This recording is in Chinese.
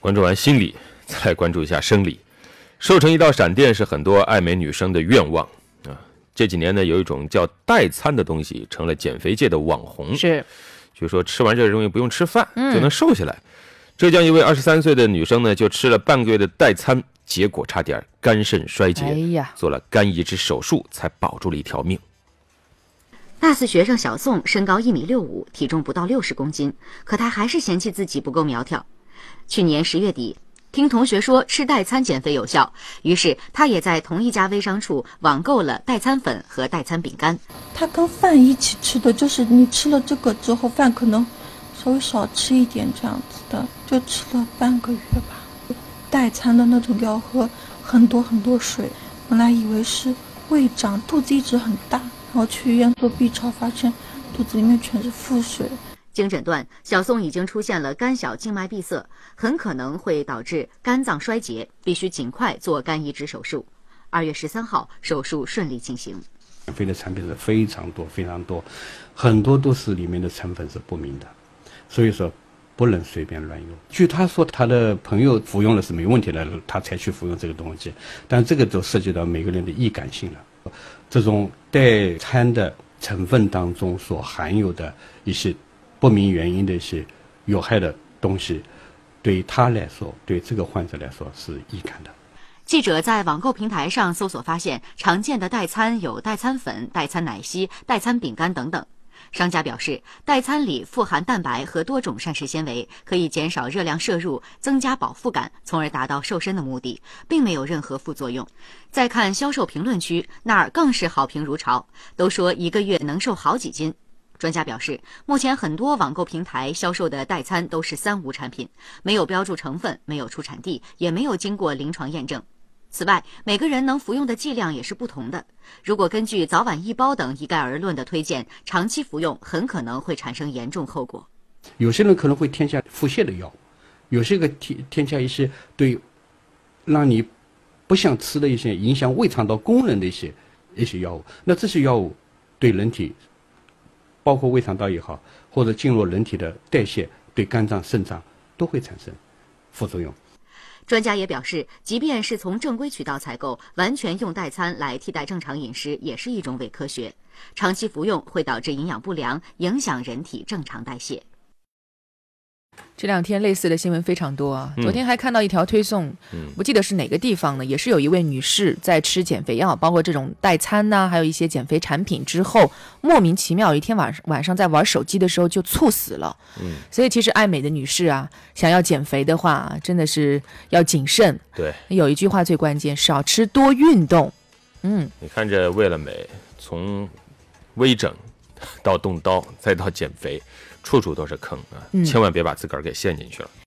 关注完心理，再来关注一下生理。瘦成一道闪电是很多爱美女生的愿望啊。这几年呢，有一种叫代餐的东西成了减肥界的网红。是，据说吃完这个东西不用吃饭就能瘦下来。浙江一位二十三岁的女生呢，就吃了半个月的代餐，结果差点肝肾衰竭，哎呀，做了肝移植手术才保住了一条命。大四学生小宋身高一米六五，体重不到六十公斤，可他还是嫌弃自己不够苗条。去年十月底，听同学说吃代餐减肥有效，于是他也在同一家微商处网购了代餐粉和代餐饼干。它跟饭一起吃的，就是你吃了这个之后，饭可能稍微少吃一点这样子的，就吃了半个月吧。代餐的那种要喝很多很多水，本来以为是胃胀，肚子一直很大，然后去医院做 B 超，发现肚子里面全是腹水。经诊断，小宋已经出现了肝小静脉闭塞，很可能会导致肝脏衰竭，必须尽快做肝移植手术。二月十三号，手术顺利进行。减肥的产品是非常多非常多，很多都是里面的成分是不明的，所以说不能随便乱用。据他说，他的朋友服用了是没问题的，他才去服用这个东西，但这个都涉及到每个人的易感性了。这种代餐的成分当中所含有的一些。不明原因的一些有害的东西，对他来说，对这个患者来说是易感的。记者在网购平台上搜索发现，常见的代餐有代餐粉、代餐奶昔、代餐饼干等等。商家表示，代餐里富含蛋白和多种膳食纤维，可以减少热量摄入，增加饱腹感，从而达到瘦身的目的，并没有任何副作用。再看销售评论区，那儿更是好评如潮，都说一个月能瘦好几斤。专家表示，目前很多网购平台销售的代餐都是三无产品，没有标注成分，没有出产地，也没有经过临床验证。此外，每个人能服用的剂量也是不同的。如果根据早晚一包等一概而论的推荐，长期服用很可能会产生严重后果。有些人可能会添加腹泻的药物，有些个添添加一些对让你不想吃的一些影响胃肠道功能的一些一些药物。那这些药物对人体。包括胃肠道也好，或者进入人体的代谢，对肝脏、肾脏都会产生副作用。专家也表示，即便是从正规渠道采购，完全用代餐来替代正常饮食，也是一种伪科学。长期服用会导致营养不良，影响人体正常代谢。这两天类似的新闻非常多啊！昨天还看到一条推送，不记得是哪个地方呢？也是有一位女士在吃减肥药，包括这种代餐呐，还有一些减肥产品之后，莫名其妙一天晚上晚上在玩手机的时候就猝死了。嗯，所以其实爱美的女士啊，想要减肥的话，真的是要谨慎。对，有一句话最关键：少吃多运动。嗯，你看这为了美，从微整到动刀再到减肥。处处都是坑啊！千万别把自个儿给陷进去了。